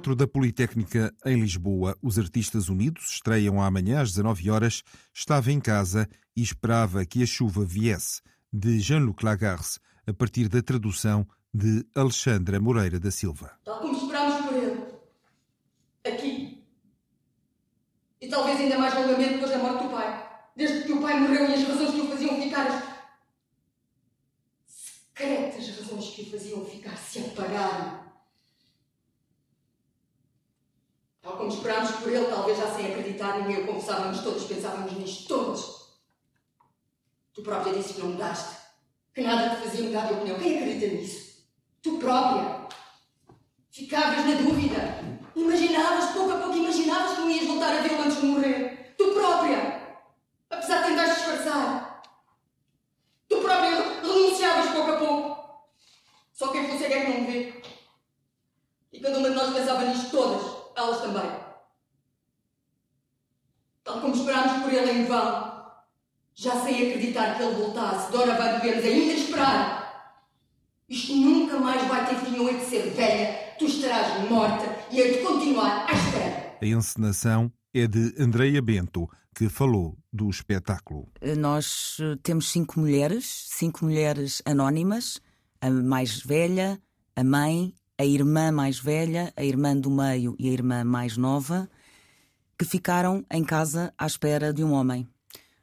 Teatro da Politécnica em Lisboa, os Artistas Unidos estreiam amanhã às 19 horas. Estava em casa e esperava que a chuva viesse, de Jean-Luc Lagarce, a partir da tradução de Alexandra Moreira da Silva. Tal como esperámos por ele. Aqui. E talvez ainda mais longamente depois da morte do pai. Desde que o pai morreu e as razões que o faziam ficar. As... secretas razões que o faziam ficar se apagaram. Como esperámos por ele, talvez já sem acreditar, ninguém o confessávamos todos, pensávamos nisto todos. Tu própria disse que não mudaste, que nada te fazia mudar de opinião. Quem acredita nisso? Tu própria. Ficavas na dúvida. Imaginavas, pouco a pouco, imaginavas que não ias voltar a vê-lo antes de morrer. Tu própria. Apesar de tentares disfarçar. Tu própria renunciavas pouco a pouco. Só quem fosse é que não vê. E cada uma de nós pensava nisto todas elas também. Tal como esperámos por ele em vão, já sem acreditar que ele voltasse, Dora vai devemos ainda esperar. Isto nunca mais vai ter fim, eu hei de ser velha, tu estarás morta e hei de continuar à espera. A encenação é de Andreia Bento, que falou do espetáculo. Nós eh, temos cinco mulheres, cinco mulheres anónimas, a mais velha, a mãe, a irmã mais velha, a irmã do meio e a irmã mais nova, que ficaram em casa à espera de um homem.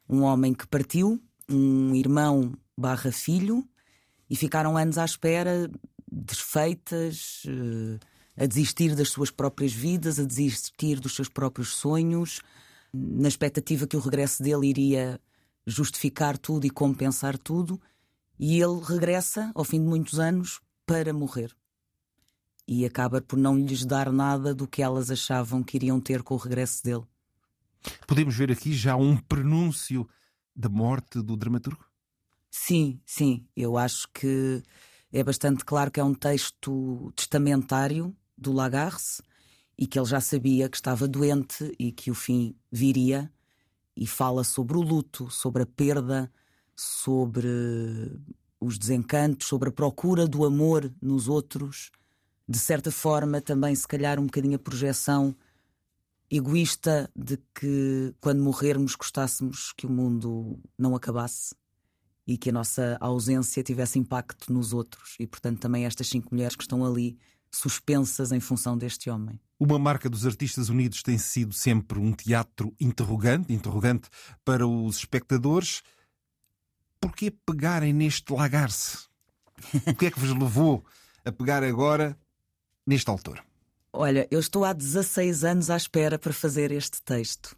Um homem que partiu, um irmão barra filho, e ficaram anos à espera, desfeitas, eh, a desistir das suas próprias vidas, a desistir dos seus próprios sonhos, na expectativa que o regresso dele iria justificar tudo e compensar tudo, e ele regressa, ao fim de muitos anos, para morrer e acaba por não lhes dar nada do que elas achavam que iriam ter com o regresso dele. Podemos ver aqui já um prenúncio da morte do dramaturgo? Sim, sim. Eu acho que é bastante claro que é um texto testamentário do Lagarce e que ele já sabia que estava doente e que o fim viria e fala sobre o luto, sobre a perda, sobre os desencantos, sobre a procura do amor nos outros de certa forma, também, se calhar, um bocadinho a projeção egoísta de que quando morrermos gostássemos que o mundo não acabasse e que a nossa ausência tivesse impacto nos outros. E, portanto, também estas cinco mulheres que estão ali suspensas em função deste homem. Uma marca dos Artistas Unidos tem sido sempre um teatro interrogante, interrogante para os espectadores. Por que pegarem neste lagar-se? O que é que vos levou a pegar agora neste autor? Olha, eu estou há 16 anos à espera para fazer este texto.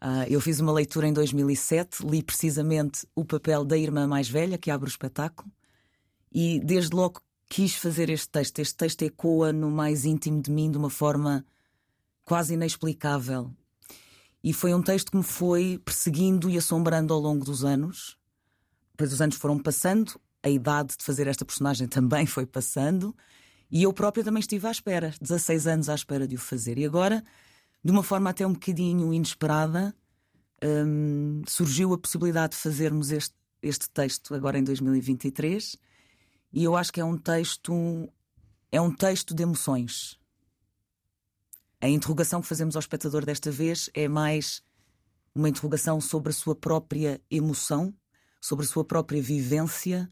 Uh, eu fiz uma leitura em 2007, li precisamente o papel da irmã mais velha que abre o espetáculo e desde logo quis fazer este texto. Este texto ecoa no mais íntimo de mim de uma forma quase inexplicável. E foi um texto que me foi perseguindo e assombrando ao longo dos anos. Depois os anos foram passando, a idade de fazer esta personagem também foi passando. E eu própria também estive à espera, 16 anos à espera de o fazer. E agora, de uma forma até um bocadinho inesperada, hum, surgiu a possibilidade de fazermos este, este texto agora em 2023. E eu acho que é um texto é um texto de emoções. A interrogação que fazemos ao espectador desta vez é mais uma interrogação sobre a sua própria emoção, sobre a sua própria vivência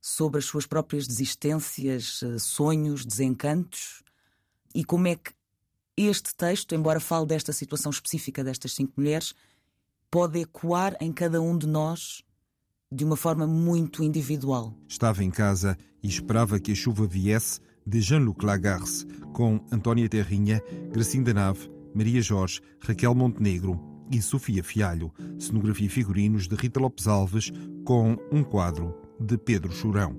sobre as suas próprias desistências, eh, sonhos, desencantos e como é que este texto, embora fale desta situação específica destas cinco mulheres, pode ecoar em cada um de nós de uma forma muito individual. Estava em casa e esperava que a chuva viesse de Jean-Luc Lagarce, com Antónia Terrinha, Gracinda Nave, Maria Jorge, Raquel Montenegro e Sofia Fialho. Cenografia e figurinos de Rita Lopes Alves, com um quadro de Pedro Churão.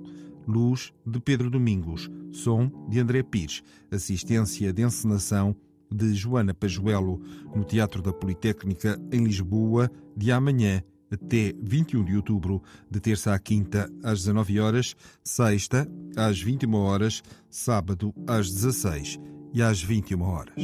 Luz, de Pedro Domingos. Som, de André Pires. Assistência de encenação, de Joana Pajuelo, no Teatro da Politécnica, em Lisboa, de amanhã até 21 de outubro, de terça à quinta às 19 horas, sexta às 21 horas, sábado às 16 e às 21 horas.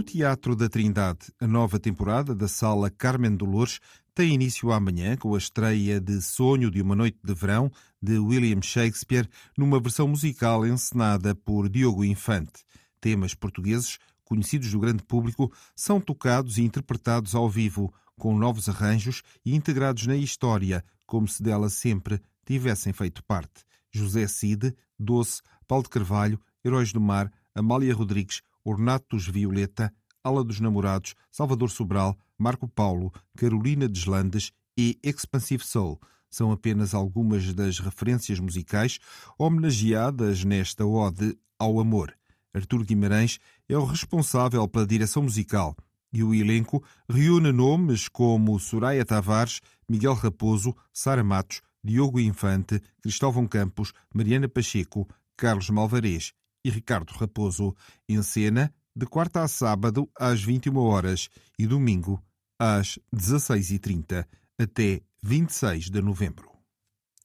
No Teatro da Trindade, a nova temporada da Sala Carmen Dolores tem início amanhã com a estreia de Sonho de uma Noite de Verão de William Shakespeare numa versão musical encenada por Diogo Infante. Temas portugueses conhecidos do grande público são tocados e interpretados ao vivo, com novos arranjos e integrados na história, como se dela sempre tivessem feito parte. José Cid, Doce, Paulo de Carvalho, Heróis do Mar, Amália Rodrigues, Ornatos Violeta, Ala dos Namorados, Salvador Sobral, Marco Paulo, Carolina Deslandes e Expansive Soul são apenas algumas das referências musicais homenageadas nesta ode ao amor. Artur Guimarães é o responsável pela direção musical e o elenco reúne nomes como Soraya Tavares, Miguel Raposo, Sara Matos, Diogo Infante, Cristóvão Campos, Mariana Pacheco, Carlos Malvarez e Ricardo Raposo, em cena de quarta a sábado às 21 horas e domingo às 16h30 até 26 de novembro.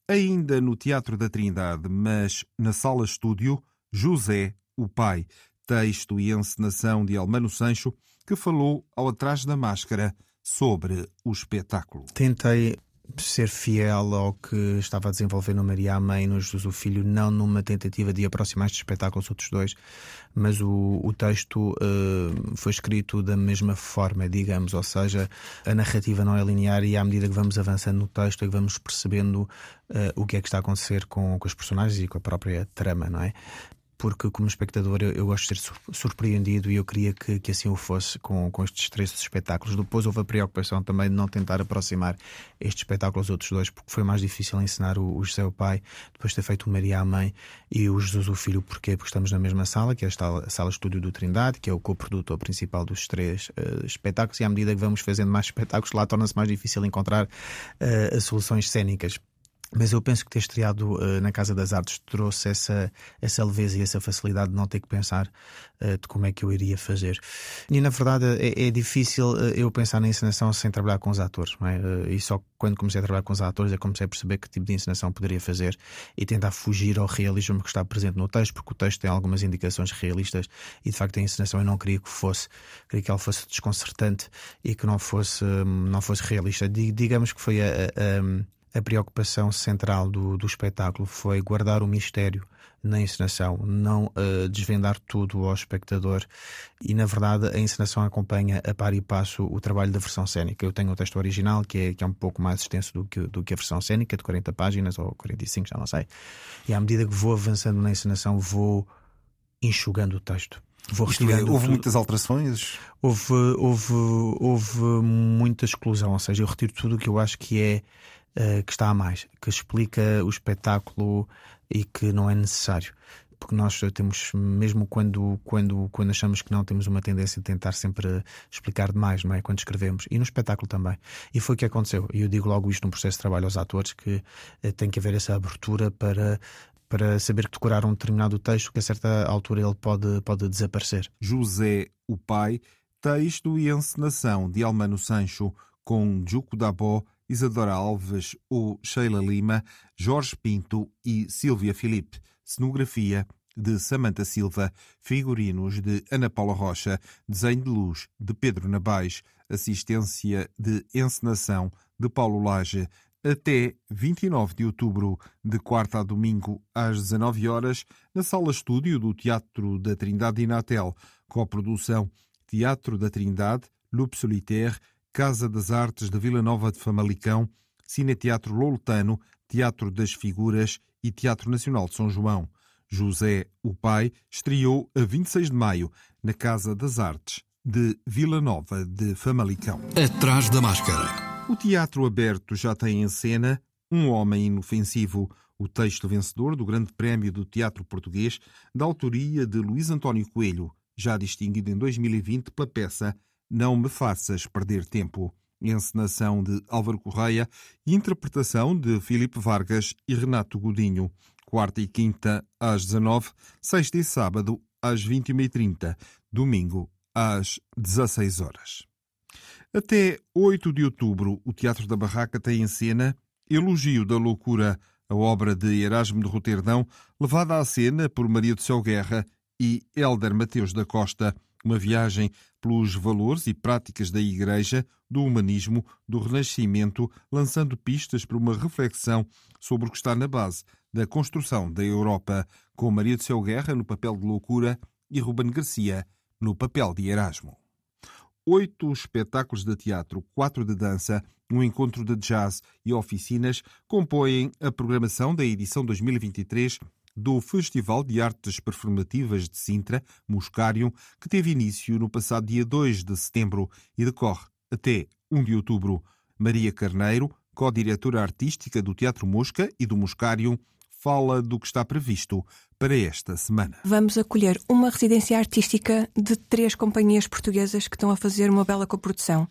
Ainda no Teatro da Trindade, mas na Sala Estúdio, José, o Pai, texto e encenação de Almano Sancho, que falou ao Atrás da Máscara sobre o espetáculo. Tentei ser fiel ao que estava a desenvolver no Maria a Mãe no Jesus o Filho, não numa tentativa de aproximar este espetáculo aos outros dois, mas o, o texto uh, foi escrito da mesma forma, digamos, ou seja, a narrativa não é linear e à medida que vamos avançando no texto é que vamos percebendo uh, o que é que está a acontecer com, com os personagens e com a própria trama, não é? Porque como espectador eu, eu, gosto de ser surpreendido e eu queria que, que assim o fosse com, com estes três espetáculos. Depois houve a preocupação também de não tentar aproximar este espetáculo aos outros dois, porque foi mais difícil ensinar o, o José o pai, depois de ter feito o Maria a mãe e o Jesus o filho. Porquê? Porque estamos na mesma sala, que é a sala estúdio do Trindade, que é o co-produtor principal dos três uh, espetáculos, e à medida que vamos fazendo mais espetáculos lá torna-se mais difícil encontrar uh, soluções cênicas mas eu penso que ter estreado uh, na Casa das Artes trouxe essa, essa leveza e essa facilidade de não ter que pensar uh, de como é que eu iria fazer. E na verdade é, é difícil uh, eu pensar na encenação sem trabalhar com os atores. É? e só quando comecei a trabalhar com os atores é que comecei a perceber que tipo de encenação poderia fazer e tentar fugir ao realismo que está presente no texto, porque o texto tem algumas indicações realistas e de facto a encenação eu não queria que fosse, queria que ela fosse desconcertante e que não fosse, não fosse realista. Digamos que foi a, a a preocupação central do, do espetáculo foi guardar o mistério na encenação, não uh, desvendar tudo ao espectador. E na verdade a encenação acompanha a par e passo o trabalho da versão cénica. Eu tenho o texto original, que é, que é um pouco mais extenso do que, do que a versão cénica, de 40 páginas ou 45, já não sei. E à medida que vou avançando na encenação, vou enxugando o texto. Vou é, houve muitas alterações? Houve, houve, houve muita exclusão, ou seja, eu retiro tudo o que eu acho que é uh, que está a mais, que explica o espetáculo e que não é necessário. Porque nós temos, mesmo quando, quando, quando achamos que não, temos uma tendência de tentar sempre explicar demais, não é? Quando escrevemos. E no espetáculo também. E foi o que aconteceu. E eu digo logo isto no processo de trabalho aos atores, que uh, tem que haver essa abertura para para saber que decorar um determinado texto que a certa altura ele pode, pode desaparecer. José, o pai, texto e encenação de Almano Sancho, com Juco Dabó Isadora Alves ou Sheila Lima, Jorge Pinto e Silvia Filipe. Cenografia de Samanta Silva, figurinos de Ana Paula Rocha, desenho de luz de Pedro Nabais, assistência de encenação de Paulo Lage, até 29 de outubro, de quarta a domingo, às 19 horas, na sala estúdio do Teatro da Trindade Inatel, produção Teatro da Trindade, Loup Solitaire, Casa das Artes de Vila Nova de Famalicão, Cineteatro Loltano, Teatro das Figuras e Teatro Nacional de São João. José, o pai, estreou a 26 de maio na Casa das Artes de Vila Nova de Famalicão. Atrás da máscara. O teatro aberto já tem em cena um homem inofensivo, o texto vencedor do Grande Prémio do Teatro Português, da autoria de Luís António Coelho, já distinguido em 2020 pela peça Não Me Faças Perder Tempo, encenação de Álvaro Correia e interpretação de Filipe Vargas e Renato Godinho, quarta e quinta às 19, sexta e sábado às 21h30, domingo às 16 horas. Até 8 de outubro, o Teatro da Barraca tem em cena Elogio da Loucura, a obra de Erasmo de Roterdão, levada à cena por Maria do Céu Guerra e Hélder Mateus da Costa, uma viagem pelos valores e práticas da Igreja, do humanismo, do Renascimento, lançando pistas para uma reflexão sobre o que está na base da construção da Europa, com Maria do Céu Guerra no papel de loucura e Ruben Garcia no papel de Erasmo. Oito espetáculos de teatro, quatro de dança, um encontro de jazz e oficinas compõem a programação da edição 2023 do Festival de Artes Performativas de Sintra, Muscarium, que teve início no passado dia 2 de setembro e decorre até 1 de outubro. Maria Carneiro, co-diretora artística do Teatro Mosca e do Muscarium, fala do que está previsto para esta semana. Vamos acolher uma residência artística de três companhias portuguesas que estão a fazer uma bela coprodução.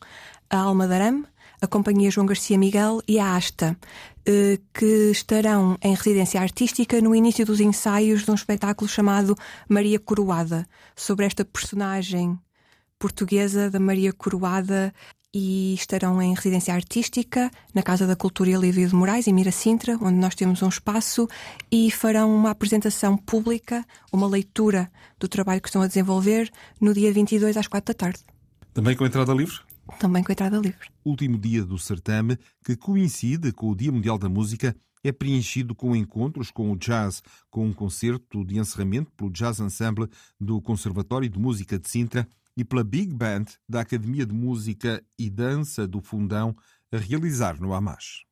A Alma Darame, a Companhia João Garcia Miguel e a Asta, eh, que estarão em residência artística no início dos ensaios de um espetáculo chamado Maria Coroada, sobre esta personagem portuguesa da Maria Coroada e estarão em residência artística na Casa da Cultura e Alívio de Moraes, em Mira Sintra, onde nós temos um espaço e farão uma apresentação pública, uma leitura do trabalho que estão a desenvolver no dia 22 às 4 da tarde. Também com entrada livre? Também com entrada livre. Último dia do certame, que coincide com o Dia Mundial da Música, é preenchido com encontros com o jazz, com um concerto de encerramento pelo Jazz Ensemble do Conservatório de Música de Sintra e pela Big Band da Academia de Música e Dança do Fundão a realizar no Amash.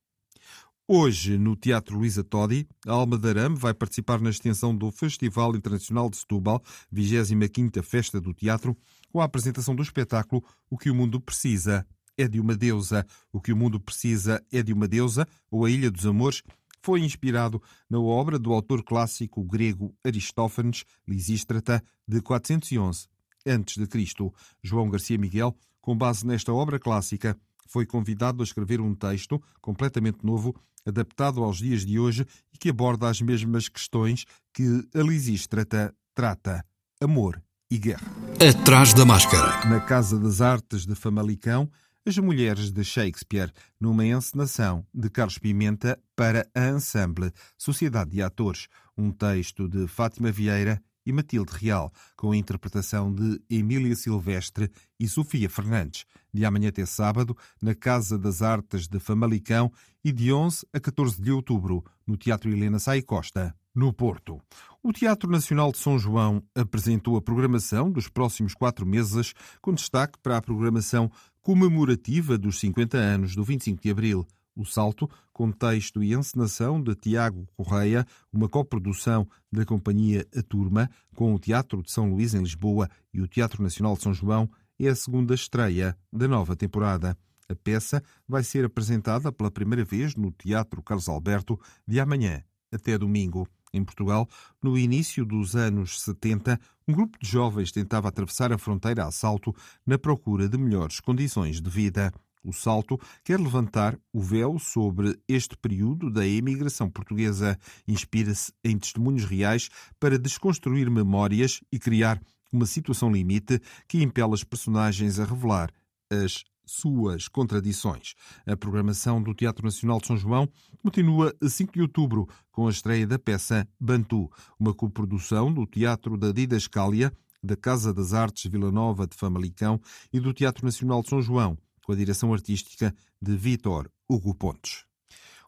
Hoje, no Teatro Luísa Todi, a Alma de Arame vai participar na extensão do Festival Internacional de Setúbal, 25ª Festa do Teatro, com a apresentação do espetáculo O que o Mundo Precisa é de uma Deusa. O que o Mundo Precisa é de uma Deusa, ou A Ilha dos Amores, foi inspirado na obra do autor clássico grego Aristófanes, Lisístrata, de 411 antes de Cristo. João Garcia Miguel, com base nesta obra clássica, foi convidado a escrever um texto completamente novo, adaptado aos dias de hoje e que aborda as mesmas questões que a Lisístrata trata: amor e guerra. Atrás da máscara. Na Casa das Artes de Famalicão, as Mulheres de Shakespeare, numa encenação de Carlos Pimenta para a Ensemble Sociedade de Atores, um texto de Fátima Vieira e Matilde Real, com a interpretação de Emília Silvestre e Sofia Fernandes, de amanhã até sábado, na Casa das Artes de Famalicão e de 11 a 14 de outubro, no Teatro Helena Sai Costa, no Porto. O Teatro Nacional de São João apresentou a programação dos próximos quatro meses, com destaque para a programação comemorativa dos 50 anos do 25 de Abril, o Salto, com texto e encenação de Tiago Correia, uma coprodução da companhia A Turma, com o Teatro de São Luís, em Lisboa, e o Teatro Nacional de São João, é a segunda estreia da nova temporada. A peça vai ser apresentada pela primeira vez no Teatro Carlos Alberto de amanhã até domingo. Em Portugal, no início dos anos 70, um grupo de jovens tentava atravessar a fronteira a salto na procura de melhores condições de vida. O Salto quer levantar o véu sobre este período da imigração portuguesa. Inspira-se em testemunhos reais para desconstruir memórias e criar uma situação limite que impele as personagens a revelar as suas contradições. A programação do Teatro Nacional de São João continua a 5 de outubro com a estreia da peça Bantu, uma coprodução do Teatro da Didascália, da Casa das Artes Vila Nova de Famalicão e do Teatro Nacional de São João com a direção artística de Vítor Hugo Pontes.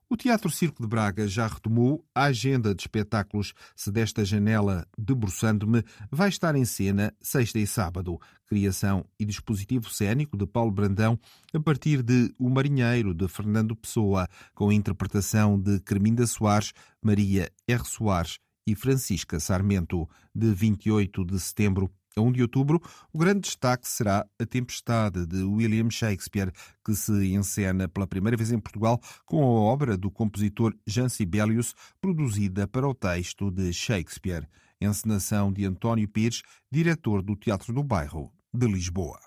O Teatro Circo de Braga já retomou a agenda de espetáculos. Se desta janela debruçando-me, vai estar em cena sexta e sábado. Criação e dispositivo cênico de Paulo Brandão, a partir de O Marinheiro, de Fernando Pessoa, com a interpretação de Carminda Soares, Maria R. Soares e Francisca Sarmento, de 28 de setembro A 1 de outubro, o grande destaque será A Tempestade, de William Shakespeare, que se encena pela primeira vez em Portugal com a obra do compositor Jean Sibelius, produzida para o texto de Shakespeare. Encenação de António Pires, diretor do Teatro do Bairro de Lisboa.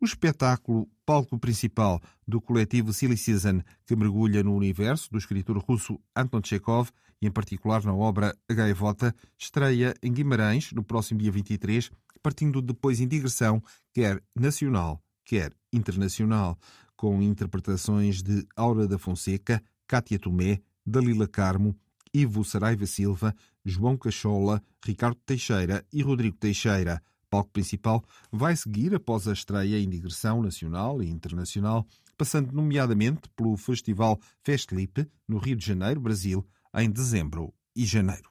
O espetáculo palco principal do coletivo Silly Season, que mergulha no universo do escritor russo Anton Chekhov e, em particular, na obra A Gaivota, estreia em Guimarães no próximo dia 23, partindo depois em digressão, quer nacional, quer internacional, com interpretações de Aura da Fonseca, Cátia Tomé, Dalila Carmo, Ivo Saraiva Silva, João Cachola, Ricardo Teixeira e Rodrigo Teixeira. Palco principal, vai seguir após a estreia em digressão nacional e internacional, passando nomeadamente pelo Festival Festlip, no Rio de Janeiro, Brasil, em dezembro e janeiro.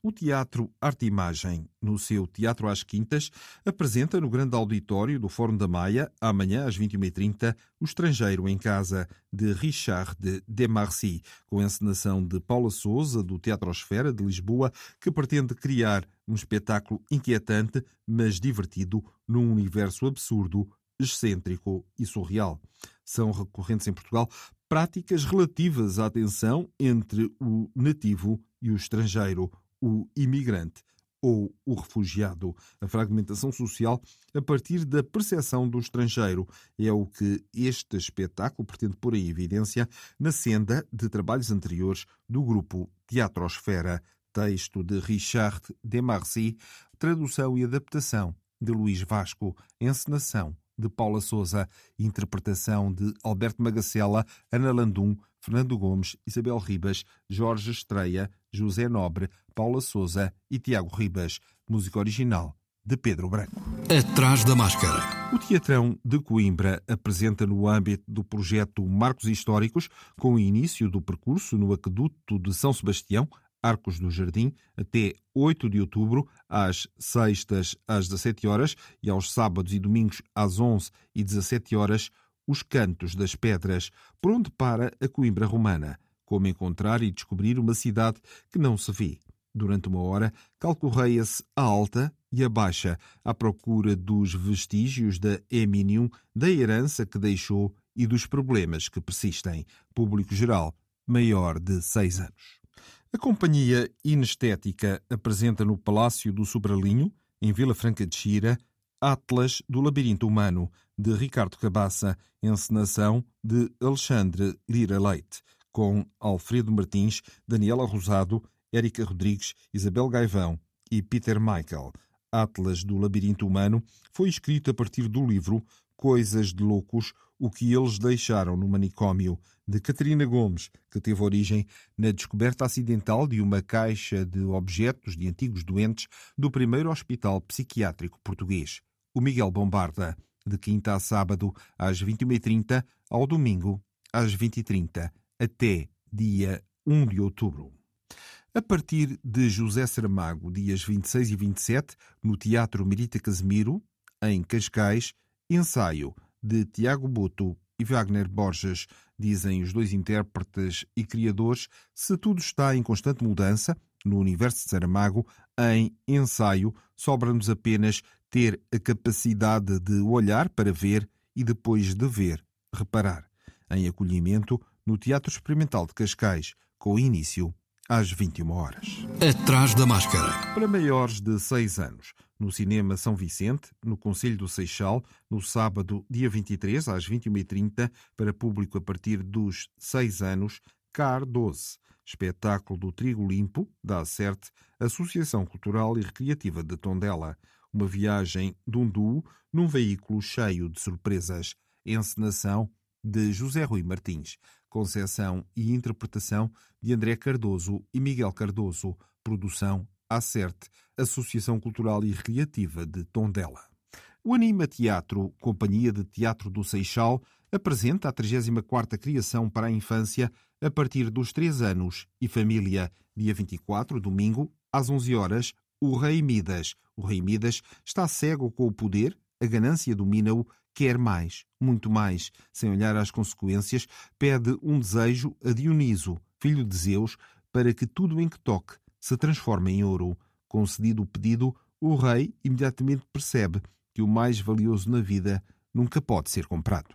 O Teatro Arte Imagem, no seu Teatro às Quintas, apresenta no grande auditório do Fórum da Maia, amanhã às 21h30, O Estrangeiro em Casa, de Richard de Demarcy, com a encenação de Paula Souza, do Teatrosfera de Lisboa, que pretende criar um espetáculo inquietante, mas divertido, num universo absurdo, excêntrico e surreal. São recorrentes em Portugal práticas relativas à tensão entre o nativo e o estrangeiro, o imigrante ou o refugiado. A fragmentação social a partir da percepção do estrangeiro é o que este espetáculo pretende pôr em evidência na senda de trabalhos anteriores do grupo Teatrosfera, texto de Richard Demarcy, tradução e adaptação de Luís Vasco, encenação de Paula Souza, interpretação de Alberto Magacela, Ana Landum, Fernando Gomes, Isabel Ribas, Jorge Estreia, José Nobre, Paula Souza e Tiago Ribas. Música original de Pedro Branco. Atrás da máscara. O Teatrão de Coimbra apresenta no âmbito do projeto Marcos Históricos, com o início do percurso no Aqueduto de São Sebastião, Arcos do Jardim, até 8 de outubro, às sextas às 17 horas e aos sábados e domingos às 11 e 17 horas, os Cantos das Pedras, por onde para a Coimbra Romana. Como encontrar e descobrir uma cidade que não se vê. Durante uma hora, calcorreia-se a alta e a baixa, à procura dos vestígios da Eminium, da herança que deixou e dos problemas que persistem. Público geral, maior de seis anos. A Companhia Inestética apresenta no Palácio do Sobralinho, em Vila Franca de Xira, Atlas do Labirinto Humano, de Ricardo Cabaça, encenação de Alexandre Lira Leite, com Alfredo Martins, Daniela Rosado, Érica Rodrigues, Isabel Gaivão e Peter Michael. Atlas do Labirinto Humano foi escrito a partir do livro Coisas de Loucos, o que eles deixaram no manicômio, de Catarina Gomes, que teve origem na descoberta acidental de uma caixa de objetos de antigos doentes do primeiro hospital psiquiátrico português. O Miguel Bombarda, de quinta a sábado, às 21h30, ao domingo, às 20h30, até dia 1 de outubro. A partir de José Saramago, dias 26 e 27, no Teatro Merita Casemiro, em Cascais, ensaio de Tiago Boto e Wagner Borges, dizem os dois intérpretes e criadores, se tudo está em constante mudança, no universo de Saramago, em ensaio, sobra-nos apenas ter a capacidade de olhar para ver e depois de ver, reparar. Em acolhimento, no Teatro Experimental de Cascais, com início às 21 horas. Atrás da máscara. Para maiores de 6 anos, no Cinema São Vicente, no Conselho do Seixal, no sábado, dia 23, às 21h30, para público a partir dos 6 anos, CAR 12, espetáculo do Trigo Limpo, da Acerte, Associação Cultural e Recreativa de Tondela. Uma viagem de um duo num veículo cheio de surpresas. Encenação de José Rui Martins conceção e interpretação de André Cardoso e Miguel Cardoso, produção Acerte, Associação Cultural e Recreativa de Tondela. O Anima Teatro, Companhia de Teatro do Seixal, apresenta a 34ª criação para a infância a partir dos 3 anos e família, dia 24, domingo, às 11 horas, o Rei Midas. O Rei Midas está cego com o poder, a ganância domina-o quer mais, muito mais, sem olhar às consequências, pede um desejo a Dioniso, filho de Zeus, para que tudo em que toque se transforme em ouro. Concedido o pedido, o rei imediatamente percebe que o mais valioso na vida nunca pode ser comprado.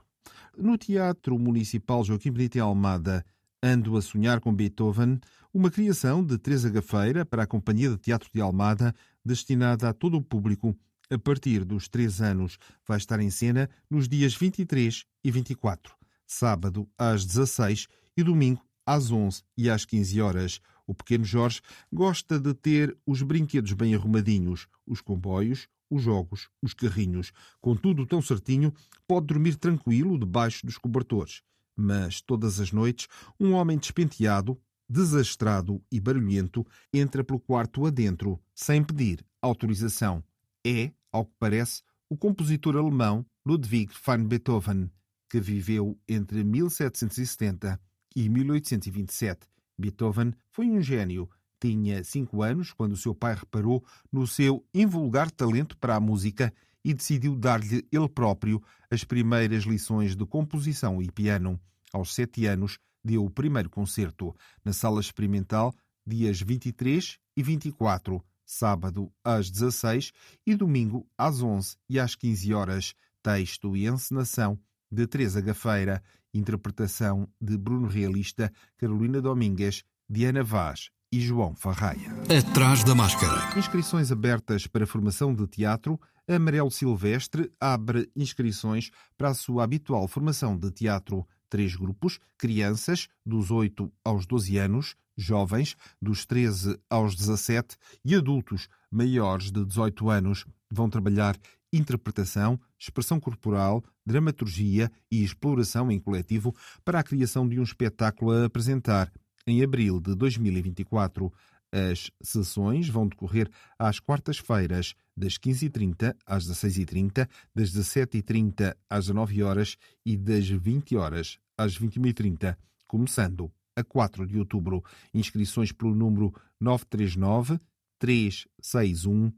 No Teatro Municipal Joaquim Benito Almada, Ando a Sonhar com Beethoven, uma criação de Teresa Gafeira para a Companhia de Teatro de Almada, destinada a todo o público a partir dos três anos. Vai estar em cena nos dias 23 e 24, sábado às 16 e domingo às 11 e às 15 horas. O pequeno Jorge gosta de ter os brinquedos bem arrumadinhos, os comboios, os jogos, os carrinhos. Com tudo tão certinho, pode dormir tranquilo debaixo dos cobertores. Mas todas as noites, um homem despenteado, desastrado e barulhento entra pelo quarto adentro, sem pedir autorização. É, ao que parece, o compositor alemão Ludwig van Beethoven, que viveu entre 1770 e 1827. Beethoven foi um gênio. Tinha cinco anos quando seu pai reparou no seu invulgar talento para a música e decidiu dar-lhe ele próprio as primeiras lições de composição e piano. Aos sete anos, deu o primeiro concerto na sala experimental, dias 23 e 24, sábado às 16 e domingo às 11 e às 15 horas. Texto e encenação de Teresa Gafeira, interpretação de Bruno Realista, Carolina Domingues, Diana Vaz e João Farraia. Atrás da máscara. Inscrições abertas para formação de teatro. Amarelo Silvestre abre inscrições para a sua habitual formação de teatro. Três grupos: crianças, dos 8 aos 12 anos, jovens, dos 13 aos 17 e adultos, maiores de 18 anos. Vão trabalhar interpretação, expressão corporal, dramaturgia e exploração em coletivo para a criação de um espetáculo a apresentar em abril de 2024. As sessões vão decorrer às quartas-feiras, das 15h30 às 16h30, das 17h30 às 19 horas e das 20 horas às 21h30, começando a 4 de outubro. Inscrições pelo número 939 361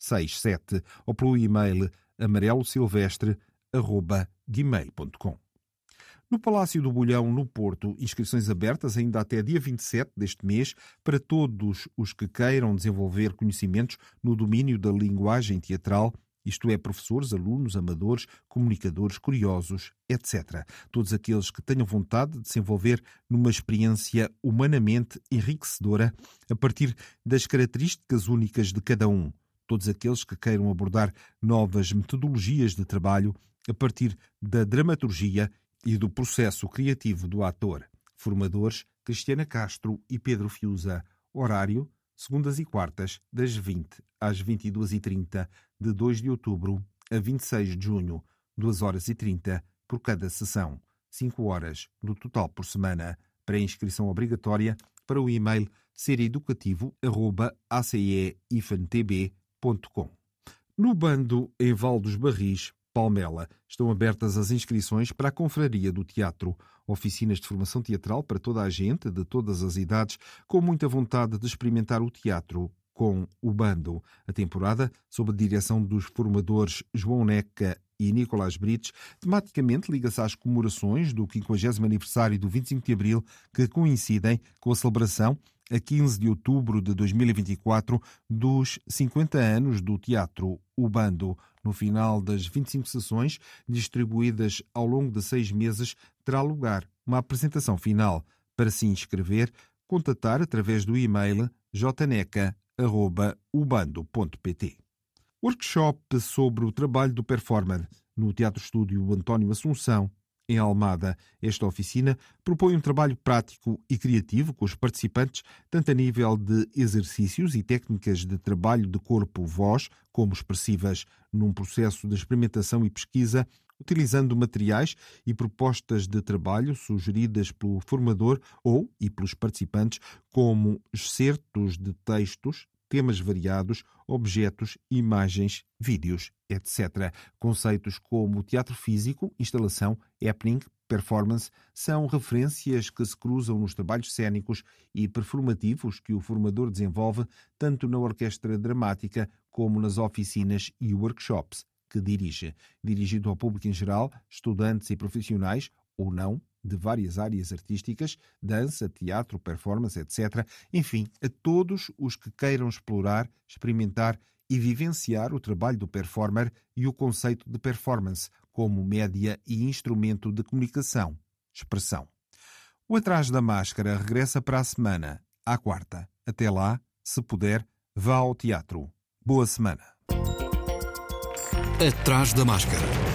267 ou pelo e-mail amarelosilvestre.gmail.com. No Palácio do Bolhão, no Porto, inscrições abertas ainda até dia 27 deste mês para todos os que queiram desenvolver conhecimentos no domínio da linguagem teatral, isto é, professores, alunos, amadores, comunicadores, curiosos, etc. Todos aqueles que tenham vontade de se envolver numa experiência humanamente enriquecedora a partir das características únicas de cada um. Todos aqueles que queiram abordar novas metodologias de trabalho a partir da dramaturgia e do processo criativo do ator. Formadores Cristiana Castro e Pedro Fiuza. Horário segundas e quartas, das 20 às 22h30, de 2 de outubro a 26 de junho, 2 horas e 30 por cada sessão, 5 horas no total por semana. Para inscrição obrigatória, para o e-mail No bando em Val dos Barris, Palmela. Estão abertas as inscrições para a Confraria do Teatro. Oficinas de formação teatral para toda a gente, de todas as idades, com muita vontade de experimentar o teatro com o bando. A temporada, sob a direção dos formadores João Neca e Nicolás Brites, tematicamente liga-se às comemorações do 50 aniversário do 25 de Abril, que coincidem com a celebração a 15 de outubro de 2024, dos 50 anos do Teatro Ubando. No final das 25 sessões, distribuídas ao longo de seis meses, terá lugar uma apresentação final. Para se inscrever, contatar através do e-mail jneca.ubando.pt. Workshop sobre o trabalho do performer no Teatro Estúdio António Assunção, em Almada. Esta oficina propõe um trabalho prático e criativo com os participantes, tanto a nível de exercícios e técnicas de trabalho de corpo-voz, como expressivas, num processo de experimentação e pesquisa, utilizando materiais e propostas de trabalho sugeridas pelo formador ou e pelos participantes, como excertos de textos, temas variados, objetos, imagens, vídeos, etc. Conceitos como teatro físico, instalação, happening, performance são referências que se cruzam nos trabalhos cênicos e performativos que o formador desenvolve tanto na orquestra dramática como nas oficinas e workshops que dirige. Dirigido ao público em geral, estudantes e profissionais, ou não, de várias áreas artísticas, dança, teatro, performance, etc. Enfim, a todos os que queiram explorar, experimentar e vivenciar o trabalho do performer e o conceito de performance como média e instrumento de comunicação, expressão. O Atrás da Máscara regressa para a semana, à quarta. Até lá, se puder, vá ao teatro. Boa semana. Atrás da Máscara.